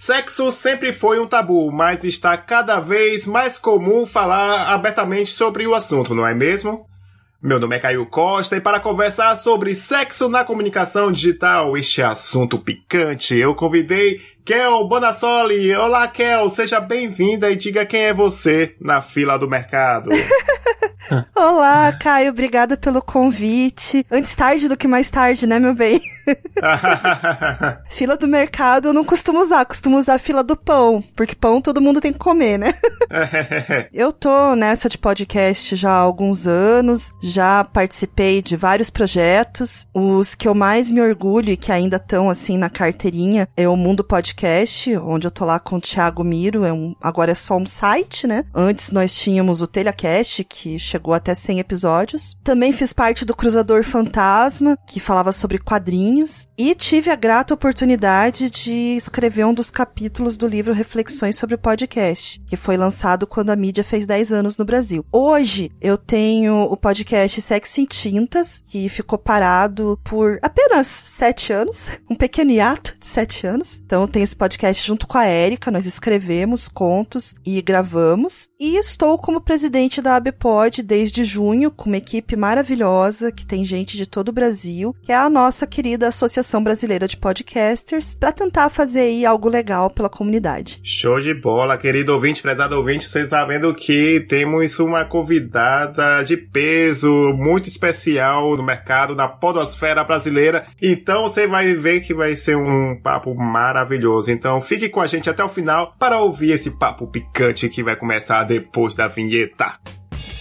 Sexo sempre foi um tabu, mas está cada vez mais comum falar abertamente sobre o assunto, não é mesmo? Meu nome é Caio Costa e para conversar sobre sexo na comunicação digital, este assunto picante, eu convidei Kel Bonassoli. Olá, Kel, seja bem-vinda e diga quem é você na fila do mercado. Olá, Caio, obrigada pelo convite. Antes tarde do que mais tarde, né, meu bem? fila do mercado eu não costumo usar, costumo usar a fila do pão, porque pão todo mundo tem que comer, né? eu tô nessa de podcast já há alguns anos, já participei de vários projetos. Os que eu mais me orgulho e que ainda estão assim na carteirinha é o Mundo Podcast, onde eu tô lá com o Thiago Miro, é um, agora é só um site, né? Antes nós tínhamos o TelhaCast, que chegou até 100 episódios. Também fiz parte do Cruzador Fantasma, que falava sobre quadrinhos, e tive a grata oportunidade de escrever um dos capítulos do livro Reflexões sobre o Podcast, que foi lançado quando a mídia fez 10 anos no Brasil. Hoje eu tenho o podcast Sexo em Tintas, que ficou parado por apenas 7 anos, um pequeno hiato de 7 anos. Então eu tenho esse podcast junto com a Érica, nós escrevemos contos e gravamos, e estou como presidente da ABPOD desde junho, com uma equipe maravilhosa, que tem gente de todo o Brasil, que é a nossa querida Associação Brasileira de Podcasters, para tentar fazer aí algo legal pela comunidade. Show de bola, querido ouvinte, prezado ouvinte, você está vendo que temos uma convidada de peso, muito especial no mercado, na podosfera brasileira, então você vai ver que vai ser um papo maravilhoso. Então fique com a gente até o final para ouvir esse papo picante que vai começar depois da vinheta.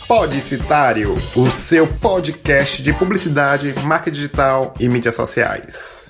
Podicitário, o seu podcast de publicidade, marca digital e mídias sociais.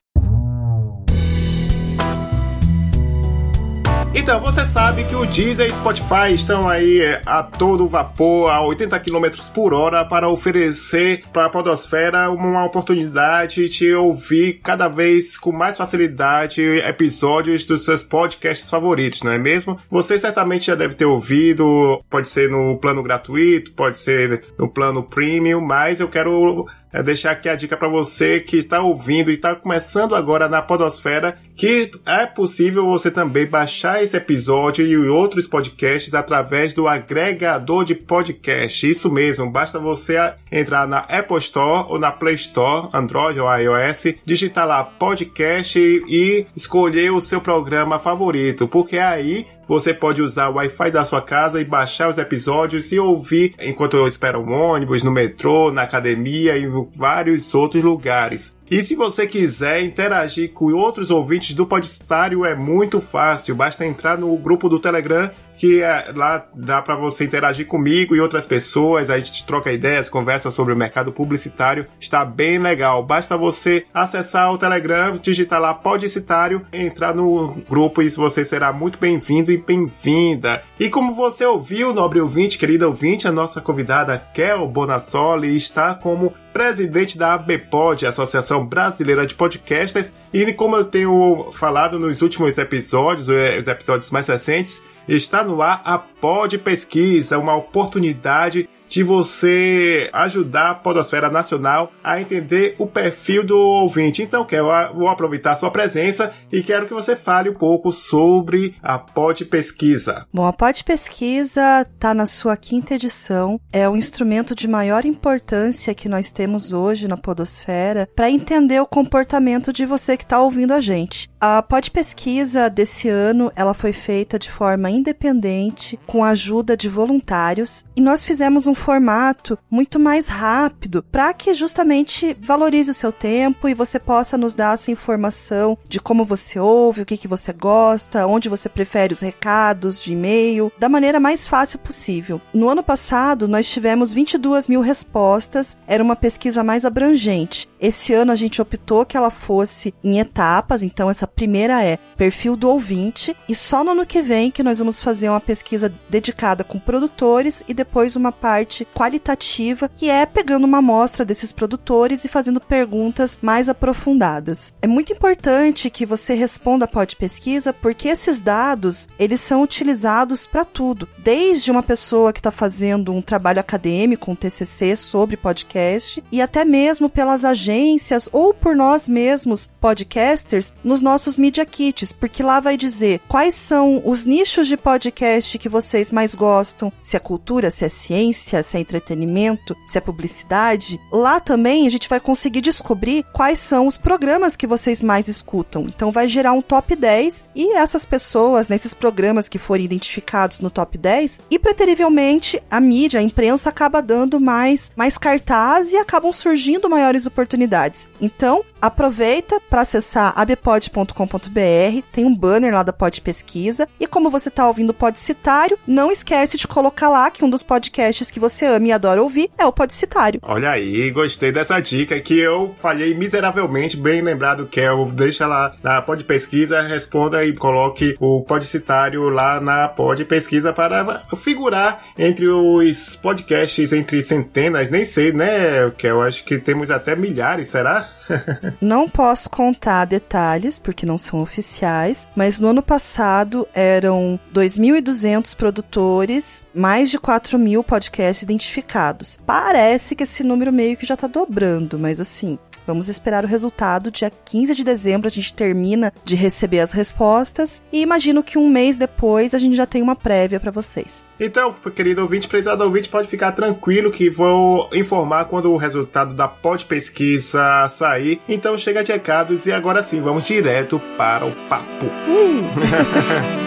Então, você sabe que o Deezer e Spotify estão aí é, a todo vapor, a 80 km por hora, para oferecer para a Podosfera uma oportunidade de ouvir cada vez com mais facilidade episódios dos seus podcasts favoritos, não é mesmo? Você certamente já deve ter ouvido, pode ser no plano gratuito, pode ser no plano premium, mas eu quero é deixar aqui a dica para você que está ouvindo e está começando agora na Podosfera que é possível você também baixar esse episódio e outros podcasts através do agregador de podcast. Isso mesmo, basta você entrar na Apple Store ou na Play Store, Android ou iOS, digitar lá podcast e escolher o seu programa favorito, porque aí você pode usar o Wi-Fi da sua casa e baixar os episódios e ouvir enquanto espera um ônibus, no metrô, na academia e em vários outros lugares. E se você quiser interagir com outros ouvintes do Podestário, é muito fácil. Basta entrar no grupo do Telegram que é, lá dá para você interagir comigo e outras pessoas, a gente troca ideias, conversa sobre o mercado publicitário, está bem legal. Basta você acessar o Telegram, digitar lá Podicitário, entrar no grupo e você será muito bem-vindo e bem-vinda. E como você ouviu, nobre ouvinte, querida ouvinte, a nossa convidada Kel Bonassoli está como presidente da ABPOD, Associação Brasileira de Podcasters, e como eu tenho falado nos últimos episódios, os episódios mais recentes, está no ar a Pod Pesquisa, uma oportunidade de você ajudar a Podosfera Nacional a entender o perfil do ouvinte. Então, quero, vou aproveitar sua presença e quero que você fale um pouco sobre a Pod Pesquisa. Bom, a Pod Pesquisa está na sua quinta edição. É o instrumento de maior importância que nós temos hoje na Podosfera para entender o comportamento de você que está ouvindo a gente. A Pod Pesquisa desse ano ela foi feita de forma independente, com a ajuda de voluntários, e nós fizemos um formato muito mais rápido para que justamente valorize o seu tempo e você possa nos dar essa informação de como você ouve, o que, que você gosta, onde você prefere os recados de e-mail, da maneira mais fácil possível. No ano passado, nós tivemos 22 mil respostas, era uma pesquisa mais abrangente. Esse ano a gente optou que ela fosse em etapas, então essa primeira é perfil do ouvinte, e só no ano que vem que nós vamos fazer uma pesquisa dedicada com produtores e depois uma parte qualitativa, que é pegando uma amostra desses produtores e fazendo perguntas mais aprofundadas. É muito importante que você responda a pod pesquisa porque esses dados, eles são utilizados para tudo, desde uma pessoa que está fazendo um trabalho acadêmico, um TCC sobre podcast e até mesmo pelas agências ou por nós mesmos, podcasters, nos nossos media kits, porque lá vai dizer quais são os nichos de podcast que vocês mais gostam, se é cultura, se é ciência, se é entretenimento, se é publicidade. Lá também a gente vai conseguir descobrir quais são os programas que vocês mais escutam. Então vai gerar um top 10 e essas pessoas nesses programas que forem identificados no top 10 e preterivelmente a mídia, a imprensa acaba dando mais mais cartaz e acabam surgindo maiores oportunidades. Então, aproveita para acessar abpod.com.br, tem um banner lá da Pod Pesquisa, e como você está ouvindo o Podcitário, não esquece de colocar lá que um dos podcasts que você ama e adora ouvir é o Podcitário. Olha aí, gostei dessa dica que eu falhei miseravelmente, bem lembrado, Kel, deixa lá na Pod Pesquisa, responda e coloque o Podcitário lá na Pod Pesquisa para figurar entre os podcasts entre centenas, nem sei, né, Kel, acho que temos até milhares, será? não posso contar detalhes, porque não são oficiais, mas no ano passado eram 2.200 produtores, mais de 4 mil podcasts identificados. Parece que esse número meio que já tá dobrando, mas assim, Vamos esperar o resultado. Dia 15 de dezembro a gente termina de receber as respostas e imagino que um mês depois a gente já tem uma prévia para vocês. Então, querido ouvinte, prezado ouvinte, pode ficar tranquilo que vou informar quando o resultado da pod pesquisa sair. Então chega de recados e agora sim, vamos direto para o papo. Kel,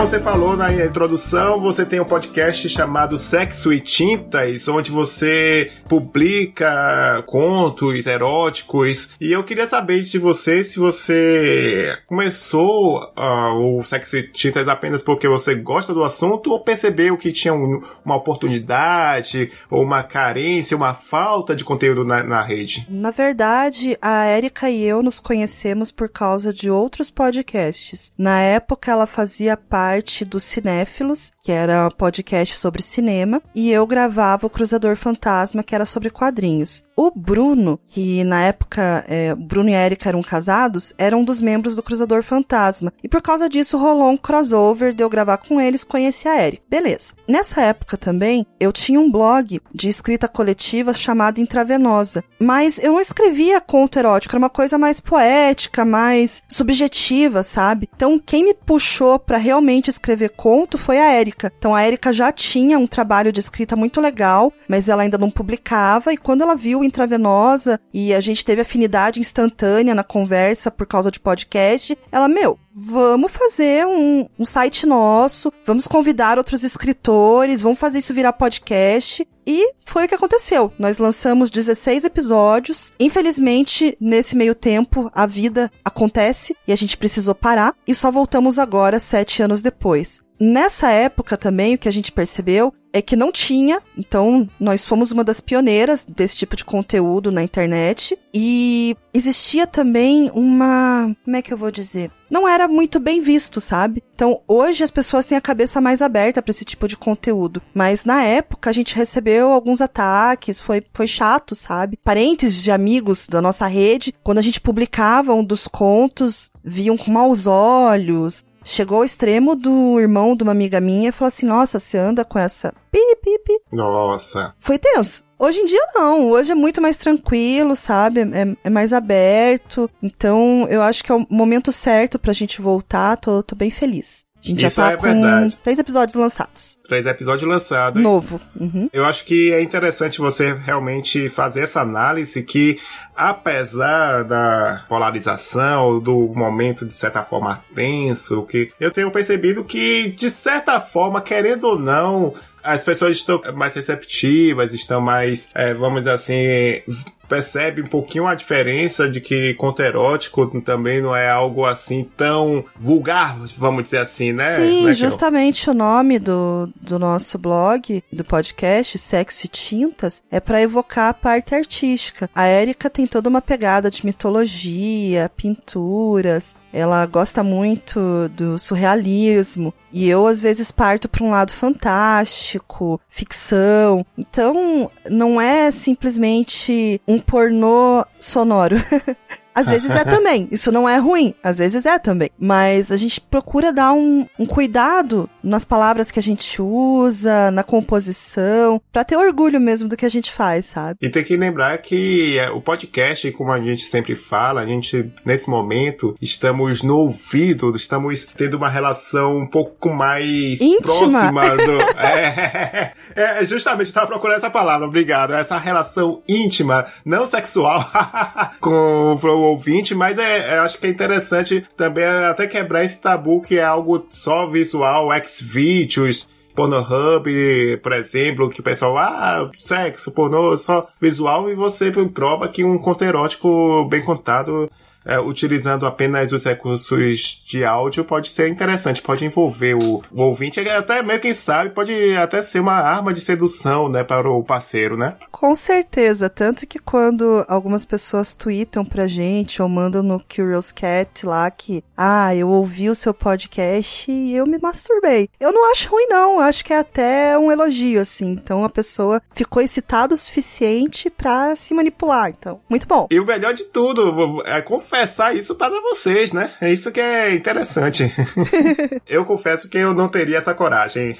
você falou na introdução, você tem um podcast chamado Sexo e Tintas, onde você publica contos eróticos. E eu queria saber de você se você começou uh, o Sexo e Tintas apenas porque você gosta do assunto ou percebeu que tinha um, uma oportunidade ou uma carência, uma falta de conteúdo na, na rede. Na verdade, a Erika e eu nos conhecemos por causa de outros podcasts. Na época, ela fazia fazia parte do Cinéfilos, que era um podcast sobre cinema, e eu gravava o Cruzador Fantasma, que era sobre quadrinhos. O Bruno, que na época é, Bruno e Erika eram casados, era um dos membros do Cruzador Fantasma. E por causa disso rolou um crossover de eu gravar com eles, conheci a Erika. Beleza. Nessa época também, eu tinha um blog de escrita coletiva chamado Intravenosa. Mas eu não escrevia conto erótico, era uma coisa mais poética, mais subjetiva, sabe? Então quem me puxou para realmente escrever conto foi a Érica. Então a Érica já tinha um trabalho de escrita muito legal, mas ela ainda não publicava e quando ela viu intravenosa e a gente teve afinidade instantânea na conversa por causa de podcast, ela, meu, vamos fazer um, um site nosso, vamos convidar outros escritores, vamos fazer isso virar podcast. E foi o que aconteceu. Nós lançamos 16 episódios. Infelizmente, nesse meio tempo, a vida acontece e a gente precisou parar. E só voltamos agora, sete anos depois. Nessa época também, o que a gente percebeu é que não tinha, então nós fomos uma das pioneiras desse tipo de conteúdo na internet e existia também uma, como é que eu vou dizer? Não era muito bem visto, sabe? Então, hoje as pessoas têm a cabeça mais aberta para esse tipo de conteúdo, mas na época a gente recebeu alguns ataques, foi foi chato, sabe? Parentes de amigos da nossa rede, quando a gente publicava um dos contos, viam com maus olhos, Chegou ao extremo do irmão de uma amiga minha e falou assim: Nossa, você anda com essa pi, pi, pi. Nossa. Foi tenso. Hoje em dia não, hoje é muito mais tranquilo, sabe? É, é, mais aberto. Então eu acho que é o momento certo pra gente voltar, tô, tô bem feliz. A gente Isso já tá é com verdade. três episódios lançados. Três episódios lançados. Novo. Uhum. Eu acho que é interessante você realmente fazer essa análise que, apesar da polarização, do momento de certa forma tenso, que eu tenho percebido que, de certa forma, querendo ou não, as pessoas estão mais receptivas, estão mais, é, vamos dizer assim, percebe um pouquinho a diferença de que conto erótico também não é algo assim tão vulgar, vamos dizer assim, né? Sim, né, justamente o nome do, do nosso blog, do podcast, Sexo e Tintas, é para evocar a parte artística. A Érica tem toda uma pegada de mitologia, pinturas, ela gosta muito do surrealismo. E eu, às vezes, parto para um lado fantástico, ficção. Então, não é simplesmente um pornô sonoro. Às vezes é também. Isso não é ruim. Às vezes é também. Mas a gente procura dar um, um cuidado nas palavras que a gente usa, na composição, para ter orgulho mesmo do que a gente faz, sabe? E tem que lembrar que é, o podcast, como a gente sempre fala, a gente, nesse momento, estamos no ouvido, estamos tendo uma relação um pouco mais Íntima. próxima do. é, é, justamente, estava procurando essa palavra, obrigado. Essa relação íntima, não sexual, com o ouvinte, mas é, é, acho que é interessante também até quebrar esse tabu que é algo só visual, ex-vídeos, Pornhub, por exemplo, que o pessoal, ah, sexo, pornô, só visual, e você prova que um conto erótico bem contado é, utilizando apenas os recursos de áudio pode ser interessante, pode envolver o, o ouvinte, até meio quem sabe, pode até ser uma arma de sedução, né, para o parceiro, né? Com certeza, tanto que quando algumas pessoas tweetam pra gente ou mandam no Curious Cat lá que, ah, eu ouvi o seu podcast e eu me masturbei. Eu não acho ruim não, acho que é até um elogio, assim. Então a pessoa ficou excitada o suficiente para se manipular, então, muito bom. E o melhor de tudo, é confessar isso para vocês, né? É isso que é interessante. eu confesso que eu não teria essa coragem.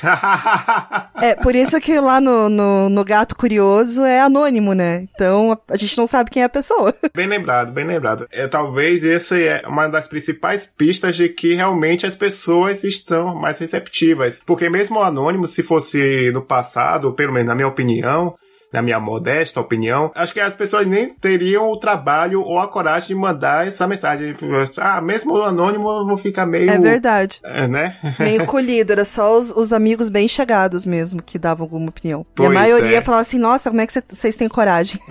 é, por isso que lá no, no, no, Gato Curioso é anônimo, né? Então a, gente não sabe quem é a pessoa. Bem lembrado, bem lembrado. É, talvez essa é uma das principais pistas de que realmente as pessoas estão mais receptivas. Porque mesmo o anônimo, se fosse no passado, pelo menos na minha opinião, na minha modesta opinião, acho que as pessoas nem teriam o trabalho ou a coragem de mandar essa mensagem. Ah, mesmo o anônimo não fica meio. É verdade. É, né? Meio colhido, era só os, os, amigos bem chegados mesmo que davam alguma opinião. Pois e a maioria é. falava assim: nossa, como é que vocês têm coragem?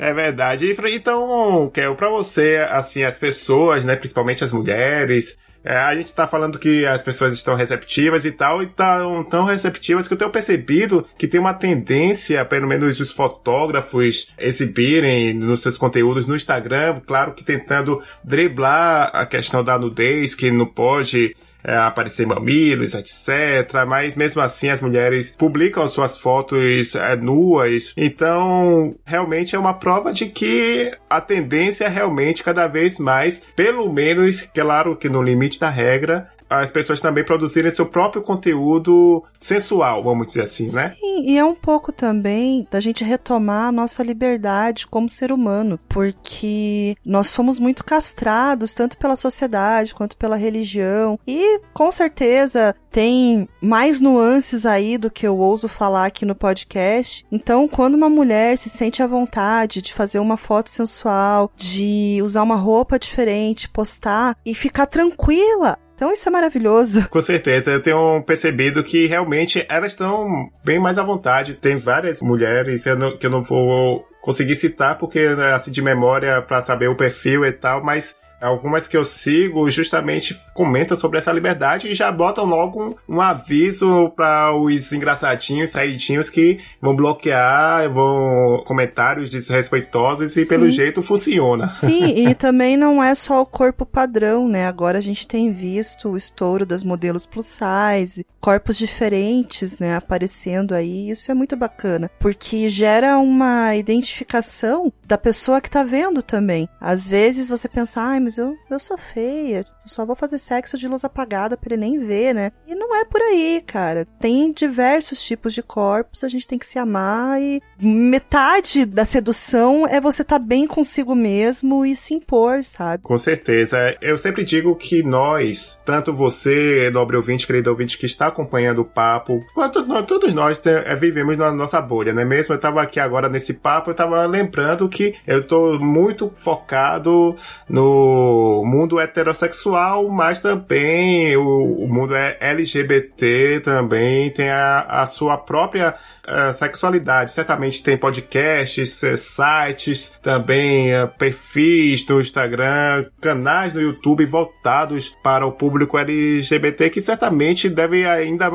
É verdade. Então, que para você, assim, as pessoas, né, principalmente as mulheres, é, a gente tá falando que as pessoas estão receptivas e tal, e estão tão receptivas que eu tenho percebido que tem uma tendência, pelo menos os fotógrafos exibirem nos seus conteúdos no Instagram, claro que tentando driblar a questão da nudez, que não pode é, aparecer mamilos, etc. Mas mesmo assim as mulheres publicam suas fotos é, nuas. Então, realmente é uma prova de que a tendência é realmente cada vez mais, pelo menos, claro que no limite da regra, as pessoas também produzirem seu próprio conteúdo sensual, vamos dizer assim, né? Sim, e é um pouco também da gente retomar a nossa liberdade como ser humano, porque nós fomos muito castrados tanto pela sociedade quanto pela religião, e com certeza tem mais nuances aí do que eu ouso falar aqui no podcast. Então, quando uma mulher se sente à vontade de fazer uma foto sensual, de usar uma roupa diferente, postar e ficar tranquila, então isso é maravilhoso. Com certeza, eu tenho percebido que realmente elas estão bem mais à vontade. Tem várias mulheres que eu não vou conseguir citar porque né, assim de memória para saber o perfil e tal, mas Algumas que eu sigo justamente comentam sobre essa liberdade e já botam logo um, um aviso para os engraçadinhos, saidinhos que vão bloquear, vão comentários desrespeitosos e pelo jeito funciona. Sim, e também não é só o corpo padrão, né? Agora a gente tem visto o estouro das modelos plus size, corpos diferentes, né, aparecendo aí. Isso é muito bacana, porque gera uma identificação da pessoa que tá vendo também. Às vezes você pensa, ai, mas eu, eu sou feia, só vou fazer sexo de luz apagada pra ele nem ver, né? E não é por aí, cara. Tem diversos tipos de corpos, a gente tem que se amar e metade da sedução é você estar tá bem consigo mesmo e se impor, sabe? Com certeza. Eu sempre digo que nós, tanto você, nobre ouvinte, querido ouvinte que está acompanhando o papo, quanto nós, todos nós é, vivemos na nossa bolha, né? Mesmo eu tava aqui agora nesse papo, eu tava lembrando que eu tô muito focado no mundo heterossexual mas também o, o mundo é LGBT também tem a, a sua própria uh, sexualidade. Certamente tem podcasts, uh, sites, também uh, perfis no Instagram, canais no YouTube voltados para o público LGBT que certamente devem ainda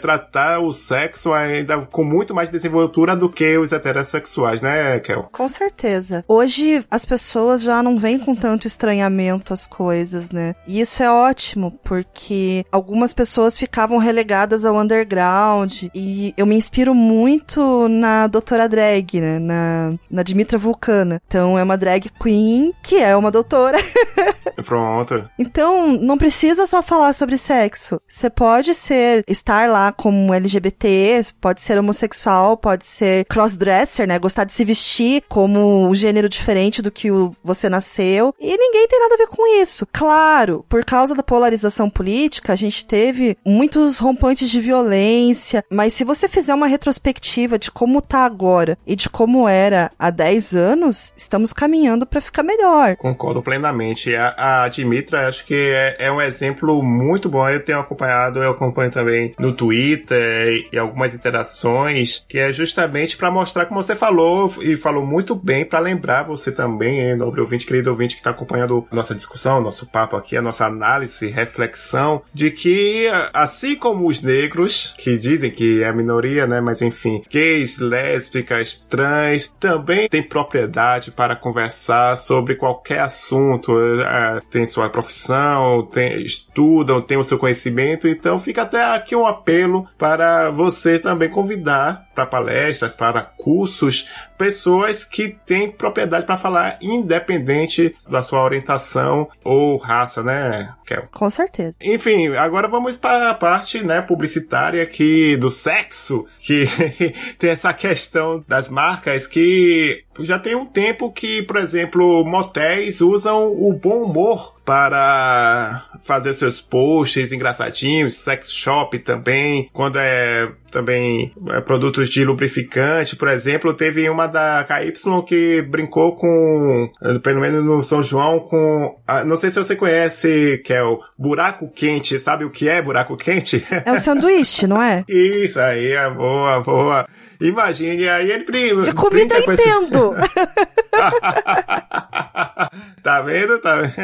tratar o sexo ainda com muito mais desenvoltura do que os heterossexuais, né, Kel? Com certeza. Hoje as pessoas já não vêm com tanto estranhamento às coisas, né? E isso é ótimo, porque algumas pessoas ficavam relegadas ao underground e eu me inspiro muito muito na doutora drag, né? Na, na Dimitra Vulcana. Então é uma drag queen que é uma doutora. Pronto. Então, não precisa só falar sobre sexo. Você pode ser, estar lá como LGBT, pode ser homossexual, pode ser crossdresser, né? Gostar de se vestir como um gênero diferente do que o, você nasceu. E ninguém tem nada a ver com isso. Claro, por causa da polarização política, a gente teve muitos rompantes de violência, mas se você fizer uma retrospectiva perspectiva de como tá agora e de como era há 10 anos, estamos caminhando para ficar melhor. Concordo plenamente. A, a Dimitra, acho que é, é, um exemplo muito bom. Eu tenho acompanhado, eu acompanho também no Twitter e, algumas interações, que é justamente para mostrar, como você falou, e falou muito bem, para lembrar você também, nobre ouvinte, querido ouvinte, que está acompanhando nossa discussão, nosso papo aqui, a nossa análise, reflexão, de que, assim como os negros, que dizem que é a minoria, né, mas enfim, enfim, gays, lésbicas, trans, também tem propriedade para conversar sobre qualquer assunto, é, tem sua profissão, tem, estudam, tem o seu conhecimento, então fica até aqui um apelo para vocês também convidar para palestras, para cursos, pessoas que têm propriedade para falar independente da sua orientação ou raça, né, Kel? Com certeza. Enfim, agora vamos para a parte, né, publicitária aqui do sexo, que tem essa questão das marcas que já tem um tempo que, por exemplo, motéis usam o bom humor para fazer seus posts engraçadinhos, sex shop também, quando é também é, produtos de lubrificante, por exemplo, teve uma da KY que brincou com, pelo menos no São João, com, não sei se você conhece, que é o buraco quente, sabe o que é buraco quente? É o sanduíche, não é? Isso aí, é boa, boa. Imagine, aí ele prima. De comida entendo. tá vendo? Tá vendo?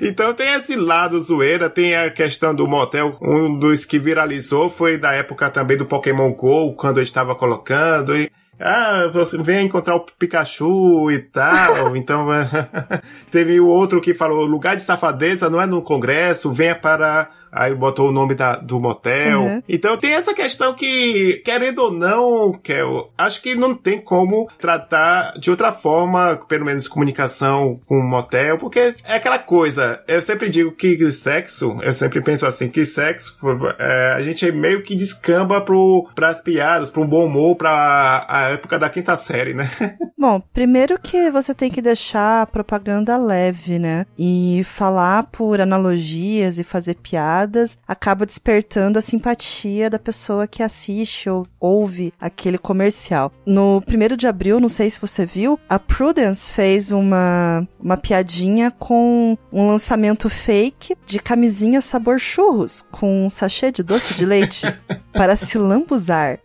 Então tem esse lado zoeira, tem a questão do motel, um dos que viralizou foi da época também do Pokémon GO, quando eu estava colocando, e ah, você vem encontrar o Pikachu e tal. então, teve o outro que falou: lugar de safadeza não é no Congresso, venha para aí botou o nome da, do motel. Uhum. Então tem essa questão que, querendo ou não, Kel, acho que não tem como tratar de outra forma, pelo menos comunicação com o motel, porque é aquela coisa, eu sempre digo que sexo, eu sempre penso assim, que sexo, é, a gente meio que descamba pro, pras piadas, pro bom humor, pra a época da quinta série, né? Bom, primeiro que você tem que deixar a propaganda leve, né? E falar por analogias e fazer piadas piadas acaba despertando a simpatia da pessoa que assiste ou ouve aquele comercial. No primeiro de abril, não sei se você viu, a Prudence fez uma, uma piadinha com um lançamento fake de camisinha sabor churros com um sachê de doce de leite para se lambuzar.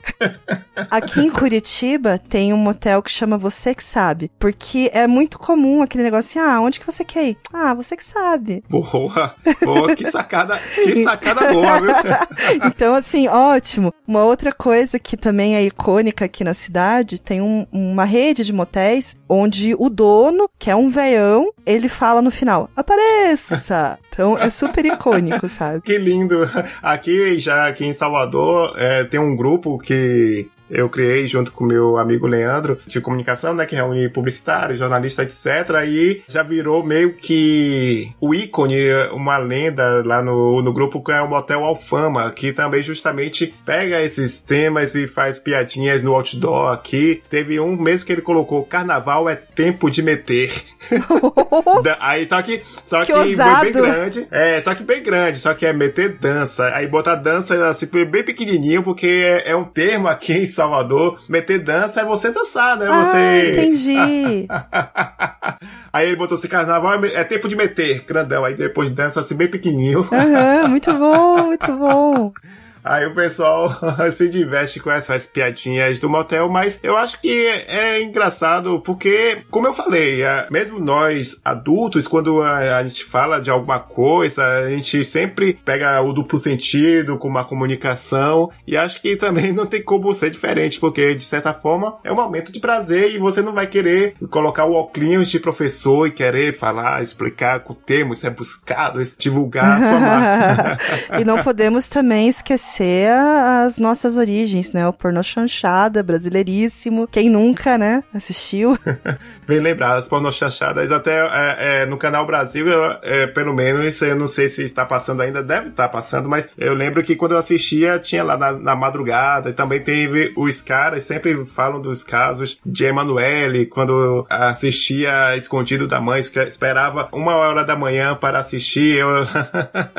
Aqui em Curitiba tem um motel que chama Você Que Sabe, porque é muito comum aquele negócio assim, ah, onde que você quer ir? Ah, você que sabe. Boa, boa, que sacada, que sacada boa, viu? então, assim, ótimo. Uma outra coisa que também é icônica aqui na cidade, tem um, uma rede de motéis onde o dono, que é um veião, ele fala no final, apareça! Então é super icônico, sabe? Que lindo! Aqui, já aqui em Salvador, é, tem um grupo que eu criei junto com meu amigo Leandro de comunicação, né, que reúne publicitários, jornalistas, etc. E já virou meio que o ícone, uma lenda lá no, no grupo que é o Motel Alfama, que também justamente pega esses temas e faz piadinhas no outdoor aqui. Teve um mesmo que ele colocou: Carnaval é tempo de meter. Aí só que só que, que foi bem grande. É, só que bem grande, só que é meter dança. Aí botar dança assim bem pequenininho porque é, é um termo aqui em Salvador, meter dança é você dançar, né? Ah, você. Entendi. Aí ele botou assim, carnaval é tempo de meter, grandão. Aí depois dança assim, bem pequenininho. Uhum, muito bom, muito bom. Aí o pessoal se diverte com essas piadinhas do motel, mas eu acho que é engraçado porque, como eu falei, é, mesmo nós adultos, quando a, gente fala de alguma coisa, a gente sempre pega o duplo sentido com uma comunicação e acho que também não tem como ser diferente, porque de certa forma é um momento de prazer e você não vai querer colocar o óculos de professor e querer falar, explicar com termos, é buscado, divulgar a sua marca. e não podemos também esquecer conhecer as nossas origens, né? O pornô chanchada, brasileiríssimo. Quem nunca, né? Assistiu. Bem lembrado, as pornô chanchadas. Até é, é, no canal Brasil, eu, é, pelo menos, eu não sei se está passando ainda, deve estar passando, mas eu lembro que quando eu assistia, tinha lá na, na madrugada, e também teve os caras, sempre falam dos casos de Emanuele, quando assistia escondido da mãe, esperava uma hora da manhã para assistir. Eu...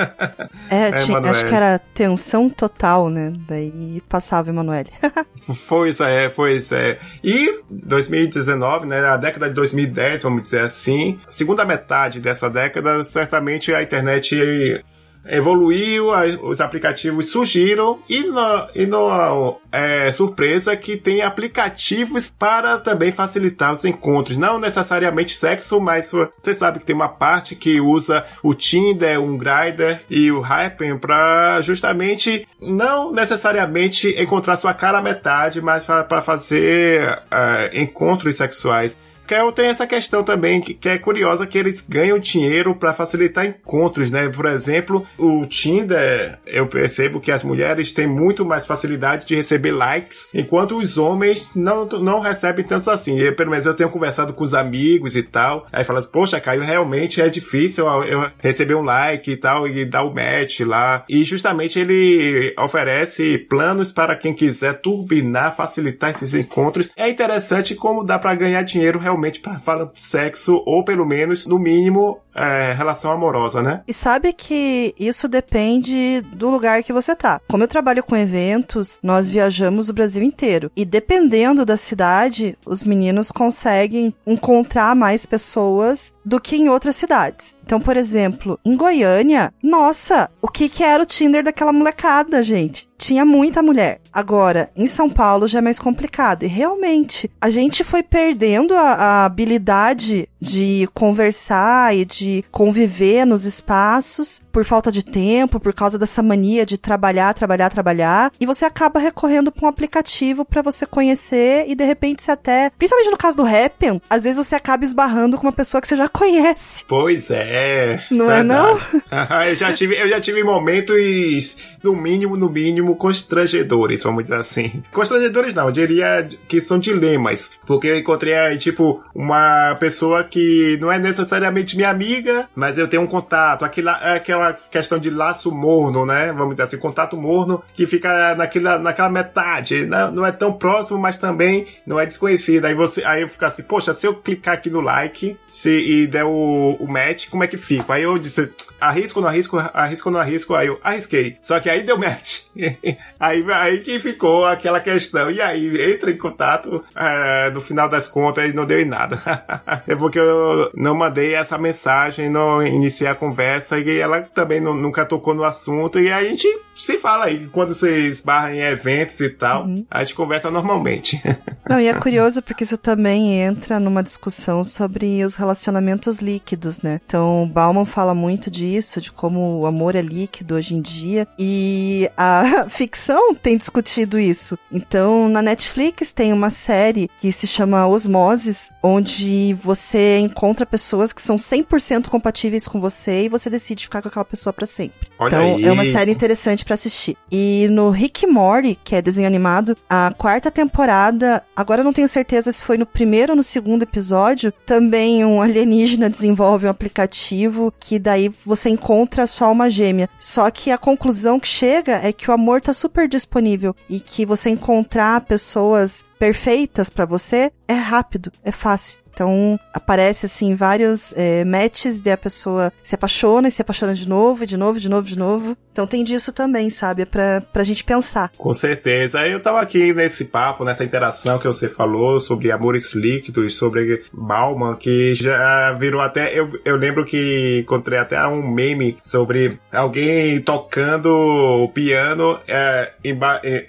é, tinha, acho que era tensão total total, né? Daí passava Emanuele. pois é, pois é. E 2019, né? A década de 2010, vamos dizer assim. Segunda metade dessa década, certamente a internet evoluiu, os aplicativos surgiram e, no, e no, é, surpresa que tem aplicativos para também facilitar os encontros. Não necessariamente sexo, mas você sabe que tem uma parte que usa o Tinder, um Grindr e o Hypen para justamente não necessariamente encontrar sua cara metade, mas para fazer é, encontros sexuais. Kel tem essa questão também que, que é curiosa que eles ganham dinheiro para facilitar encontros, né? Por exemplo, o Tinder, eu percebo que as mulheres têm muito mais facilidade de receber likes, enquanto os homens não, não recebem tanto assim. Eu, pelo menos eu tenho conversado com os amigos e tal, aí fala assim, poxa, Caio, realmente é difícil eu receber um like e tal, e dar o match lá. E justamente ele oferece planos para quem quiser turbinar, facilitar esses encontros. É interessante como dá para ganhar dinheiro realmente realmente para falar sexo, ou pelo menos, no mínimo, é, relação amorosa, né? E sabe que isso depende do lugar que você tá. Como eu trabalho com eventos, nós viajamos o Brasil inteiro. E dependendo da cidade, os meninos conseguem encontrar mais pessoas do que em outras cidades. Então, por exemplo, em Goiânia, nossa, o que que era o Tinder daquela molecada, gente? tinha muita mulher. Agora, em São Paulo já é mais complicado. E realmente, a gente foi perdendo a, a habilidade de conversar e de conviver nos espaços por falta de tempo, por causa dessa mania de trabalhar, trabalhar, trabalhar. E você acaba recorrendo para um aplicativo para você conhecer e de repente você até, principalmente no caso do Happn, às vezes você acaba esbarrando com uma pessoa que você já conhece. Pois é. Não verdade. é não? eu já tive, eu já tive momentos no mínimo, no mínimo constrangedores, vamos dizer assim. Constrangedores não, eu diria que são dilemas, porque eu encontrei tipo uma pessoa que não é necessariamente minha amiga, mas eu tenho um contato, aquela, aquela questão de laço morno, né? Vamos dizer assim, contato morno que fica naquela, naquela metade, não, não é tão próximo, mas também não é desconhecido. Aí você, aí eu fico assim, poxa, se eu clicar aqui no like se, e der o, o match, como é que fica? Aí eu disse, arrisco, não arrisco, arrisco, não arrisco, aí eu arrisquei. Só que aí deu match. aí, aí que ficou aquela questão. E aí, entra em contato, é, no final das contas, não deu em nada. é porque eu não mandei essa mensagem, não iniciei a conversa e ela também não, nunca tocou no assunto. E a gente se fala aí, quando você esbarra em eventos e tal, uhum. a gente conversa normalmente. não, e é curioso porque isso também entra numa discussão sobre os relacionamentos líquidos, né? Então, Bauman fala muito disso, de como o amor é líquido hoje em dia. E a ficção tem discutido isso. Então, na Netflix tem uma série que se chama Osmoses, onde você encontra pessoas que são 100% compatíveis com você e você decide ficar com aquela pessoa para sempre. Olha então, aí. é uma série interessante para assistir. E no Rick Morty, que é desenho animado, a quarta temporada, agora eu não tenho certeza se foi no primeiro ou no segundo episódio, também um alienígena desenvolve um aplicativo que daí você encontra a sua alma gêmea. Só que a conclusão que chega é que o amor tá super disponível e que você encontrar pessoas perfeitas para você é rápido, é fácil. Então, aparece assim vários é, matches de a pessoa se apaixona e se apaixona de novo, de novo, de novo, de novo. Então tem disso também, sabe? É pra, pra gente pensar. Com certeza. Eu tava aqui nesse papo, nessa interação que você falou sobre amores líquidos, sobre Bauman, que já virou até. Eu, eu lembro que encontrei até um meme sobre alguém tocando o piano é,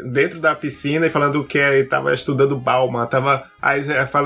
dentro da piscina e falando que estava estudando Bauman, tava aí,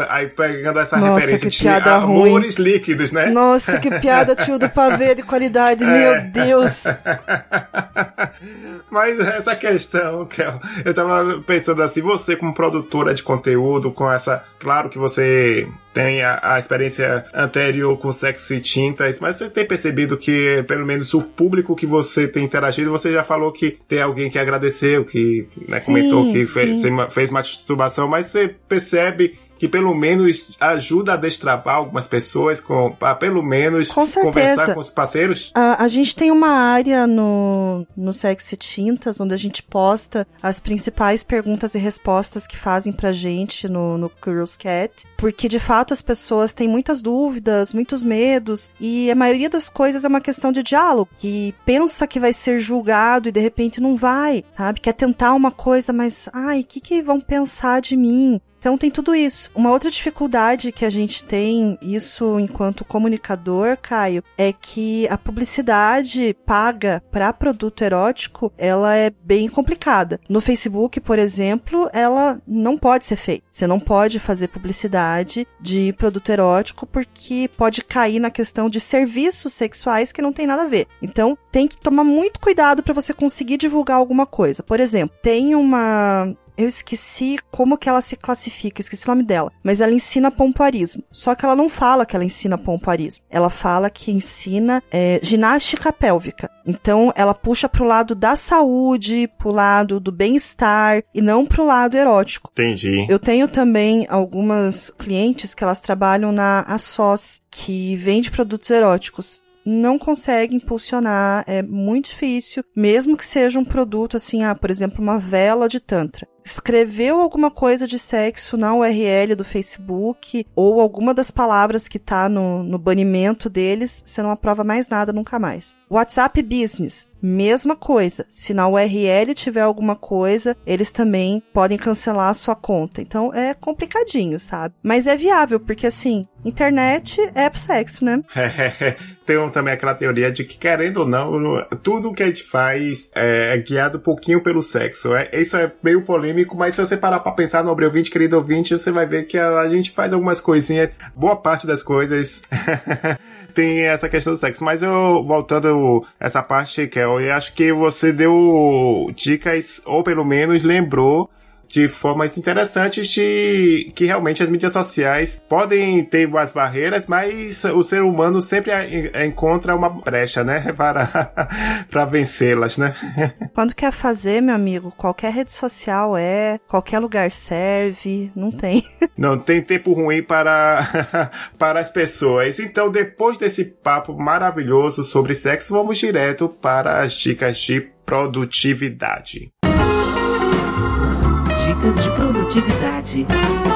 aí pegando essa Nossa, referência de piada amores ruim. líquidos, né? Nossa, que piada tio do pavê de qualidade, meu é. Deus! Mas essa questão, Kel, eu tava pensando assim, você como produtora de conteúdo, com essa. Claro que você tem a, a, experiência anterior com sexo e tintas, mas você tem percebido que, pelo menos, o público que você tem interagido, você já falou que tem alguém que agradeceu, que né, sim, comentou que fez, fez masturbação, mas você percebe que pelo menos ajuda a destravar algumas pessoas, com, pra pelo menos com conversar com os parceiros? A, a gente tem uma área no, no Sexy Tintas, onde a gente posta as principais perguntas e respostas que fazem pra gente no, no Curious Cat, porque de fato as pessoas têm muitas dúvidas, muitos medos, e a maioria das coisas é uma questão de diálogo, que pensa que vai ser julgado e de repente não vai, sabe? Quer tentar uma coisa, mas, ai, o que, que vão pensar de mim? Então tem tudo isso. Uma outra dificuldade que a gente tem, isso enquanto comunicador, Caio, é que a publicidade paga para produto erótico, ela é bem complicada. No Facebook, por exemplo, ela não pode ser feita. Você não pode fazer publicidade de produto erótico porque pode cair na questão de serviços sexuais que não tem nada a ver. Então, tem que tomar muito cuidado para você conseguir divulgar alguma coisa. Por exemplo, tem uma eu esqueci como que ela se classifica, esqueci o nome dela. Mas ela ensina pompoarismo. Só que ela não fala que ela ensina pompoarismo. Ela fala que ensina é, ginástica pélvica. Então ela puxa pro lado da saúde, pro lado do bem-estar e não pro lado erótico. Entendi. Eu tenho também algumas clientes que elas trabalham na ASOS, que vende produtos eróticos não consegue impulsionar, é muito difícil, mesmo que seja um produto assim, ah, por exemplo, uma vela de tantra. Escreveu alguma coisa de sexo na URL do Facebook ou alguma das palavras que tá no, no banimento deles, você não aprova mais nada nunca mais. WhatsApp Business, mesma coisa. Se na URL tiver alguma coisa, eles também podem cancelar a sua conta. Então é complicadinho, sabe? Mas é viável, porque assim, internet é pro sexo, né? Tem também aquela teoria de que, querendo ou não, tudo que a gente faz é, guiado um pouquinho pelo sexo. É, isso é meio polêmico, mas se você parar pra pensar, nobre ouvinte, querido ouvinte, você vai ver que a, a gente faz algumas coisinhas, boa parte das coisas tem essa questão do sexo. Mas eu, voltando essa parte, Kel, eu acho que você deu dicas, ou pelo menos lembrou de formas interessantes de que realmente as mídias sociais podem ter umas barreiras, mas o ser humano sempre encontra uma brecha, né, para, para vencê-las, né? Quando quer fazer, meu amigo, qualquer rede social é, qualquer lugar serve, não tem. Não tem tempo ruim para, para as pessoas. Então, depois desse papo maravilhoso sobre sexo, vamos direto para as dicas de produtividade dicas de produtividade.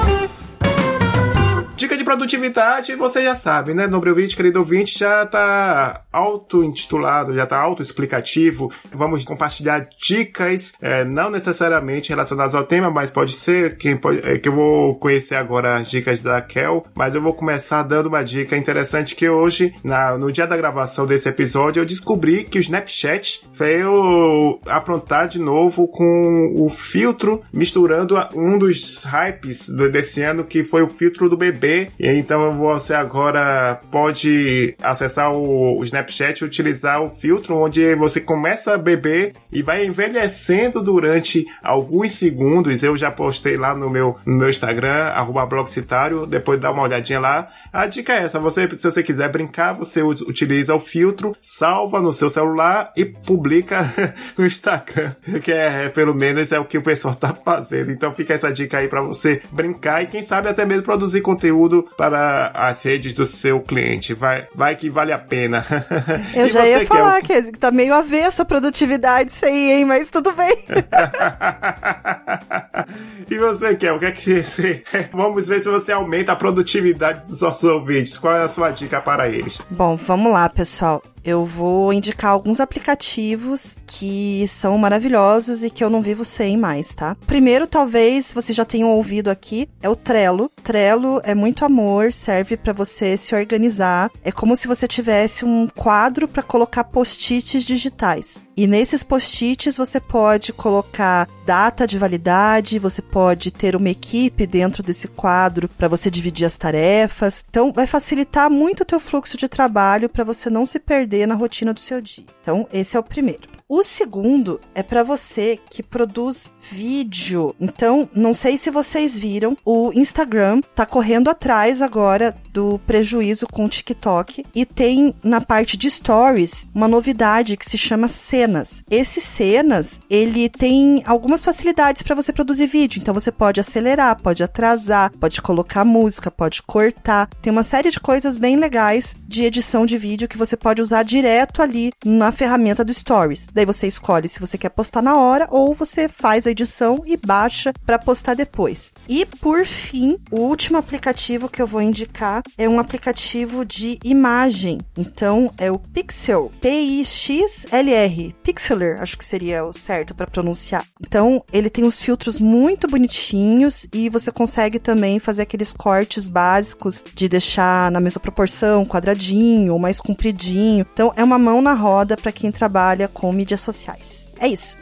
Produtividade, você já sabe, né? Nobre ouvinte, querido ouvinte, já tá auto-intitulado, já tá auto-explicativo. Vamos compartilhar dicas, é, não necessariamente relacionadas ao tema, mas pode ser quem pode, é, que eu vou conhecer agora as dicas da Kel, mas eu vou começar dando uma dica interessante que hoje, na, no dia da gravação desse episódio, eu descobri que o Snapchat veio aprontar de novo com o filtro, misturando um dos hypes desse ano, que foi o filtro do bebê então você agora pode acessar o, Snapchat e utilizar o filtro onde você começa a beber e vai envelhecendo durante alguns segundos. Eu já postei lá no meu, no meu Instagram, arroba blogcitário, depois dá uma olhadinha lá. A dica é essa, você, se você quiser brincar, você utiliza o filtro, salva no seu celular e publica no Instagram, que é, pelo menos é o que o pessoal tá fazendo. Então fica essa dica aí para você brincar e quem sabe até mesmo produzir conteúdo para as redes do seu cliente. Vai, vai que vale a pena. Eu já ia falar que, é o... que tá meio avesso a produtividade isso aí, hein? Mas tudo bem. e você quer? O que é que você. Vamos ver se você aumenta a produtividade dos nossos ouvintes. Qual é a sua dica para eles? Bom, vamos lá, pessoal eu vou indicar alguns aplicativos que são maravilhosos e que eu não vivo sem mais, tá? Primeiro, talvez vocês já tenham ouvido aqui, é o Trello. Trello é muito amor, serve para você se organizar. É como se você tivesse um quadro para colocar post-its digitais. E nesses post-its você pode colocar data de validade, você pode ter uma equipe dentro desse quadro para você dividir as tarefas. Então vai facilitar muito o teu fluxo de trabalho para você não se perder na rotina do seu dia. Então esse é o primeiro. O segundo é para você que produz vídeo. Então, não sei se vocês viram, o Instagram tá correndo atrás agora do prejuízo com o TikTok e tem na parte de stories uma novidade que se chama cenas. Esses cenas, ele tem algumas facilidades para você produzir vídeo. Então você pode acelerar, pode atrasar, pode colocar música, pode cortar. Tem uma série de coisas bem legais de edição de vídeo que você pode usar direto ali na ferramenta do Stories. Daí você escolhe se você quer postar na hora ou você faz a edição e baixa para postar depois. E por fim, o último aplicativo que eu vou indicar é um aplicativo de imagem. Então é o Pixel, P-I-X-L-R, Pixeler, acho que seria o certo para pronunciar. Então ele tem os filtros muito bonitinhos e você consegue também fazer aqueles cortes básicos de deixar na mesma proporção, quadradinho ou mais compridinho. Então é uma mão na roda para quem trabalha com mídias sociais. É isso.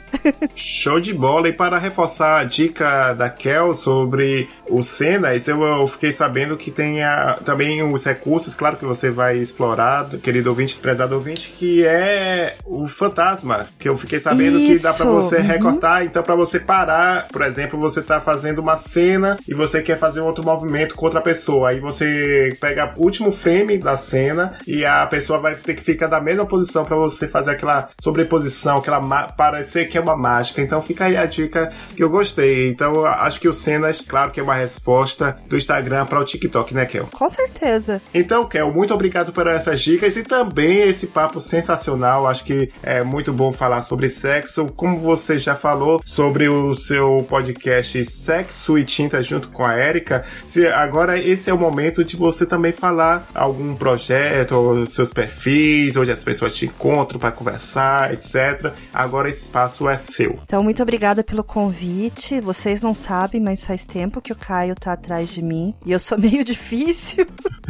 Show de bola! E para reforçar a dica da Kel sobre o Cenas, eu, fiquei sabendo que tem a, também os recursos, claro que você vai explorar, querido ouvinte, prezado ouvinte, que é o fantasma, que eu fiquei sabendo Isso. que dá para você uhum. recortar, então para você parar, por exemplo, você tá fazendo uma cena e você quer fazer um outro movimento com outra pessoa, aí você pega o último frame da cena e a pessoa vai ter que ficar na mesma posição para você fazer aquela sobreposição, aquela parecer que é uma mágica. Então fica aí a dica que eu gostei. Então acho que o Cenas, claro que é uma resposta do Instagram para o TikTok, né, Kel? Com certeza. Então, Kel, muito obrigado por essas dicas e também esse papo sensacional. Acho que é muito bom falar sobre sexo. Como você já falou sobre o seu podcast Sexo e Tinta junto com a Erika, se agora esse é o momento de você também falar algum projeto, seus perfis, onde as pessoas te encontram para conversar, etc. Agora esse espaço é seu. Então, muito obrigada pelo convite. Vocês não sabem, mas faz tempo que o Caio tá atrás de mim. E eu sou meio difícil.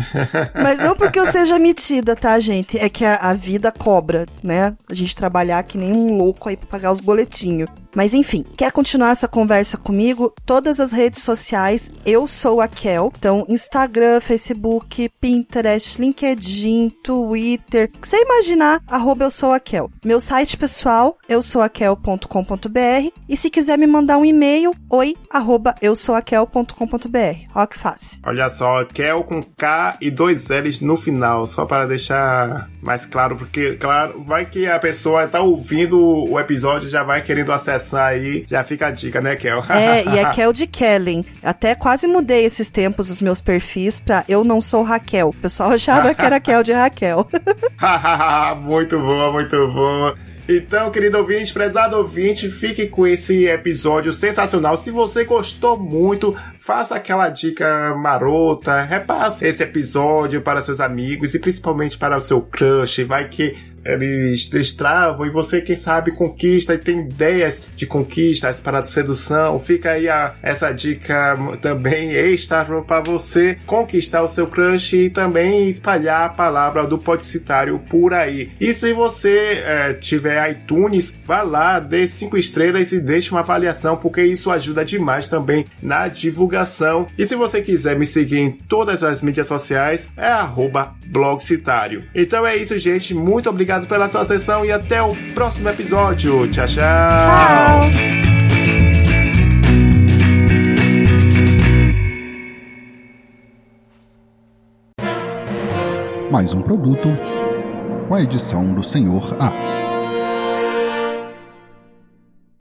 mas não porque eu seja metida, tá, gente? É que a, a vida cobra, né? A gente trabalhar que nem um louco aí pra pagar os boletinhos. Mas enfim, quer continuar essa conversa comigo? Todas as redes sociais, eu sou a Kel. Então, Instagram, Facebook, Pinterest, LinkedIn, Twitter. O que você imaginar, arroba eu sou a Kel. Meu site pessoal, eu sou. E se quiser me mandar um e-mail, oi, arroba eu sou. Olha que fácil. Olha só, Kel com K e dois L's no final, só para deixar mais claro, porque, claro, vai que a pessoa tá ouvindo o episódio já vai querendo acessar começar aí, já fica a dica, né, Kel? É, e é Kel de Kellen. Até quase mudei esses tempos os meus perfis pra Eu Não Sou Raquel. O pessoal achava que era Kel de Raquel. muito boa, muito boa. Então, querido ouvinte, prezado ouvinte, fique com esse episódio sensacional. Se você gostou muito, faça aquela dica marota, repasse esse episódio para seus amigos e principalmente para o seu crush. Vai que eles destravam e você, quem sabe, conquista e tem ideias de conquistas para sedução. Fica aí a, essa dica também extra para você conquistar o seu crush e também espalhar a palavra do podcitário por aí. E se você é, tiver iTunes, vá lá, dê cinco estrelas e deixe uma avaliação, porque isso ajuda demais também na divulgação. E se você quiser me seguir em todas as mídias sociais, é blogcitário. Então é isso, gente. Muito obrigado obrigado pela sua atenção e até o próximo episódio. Tchau, tchau. Tchau. Mais um produto com a edição do Senhor A.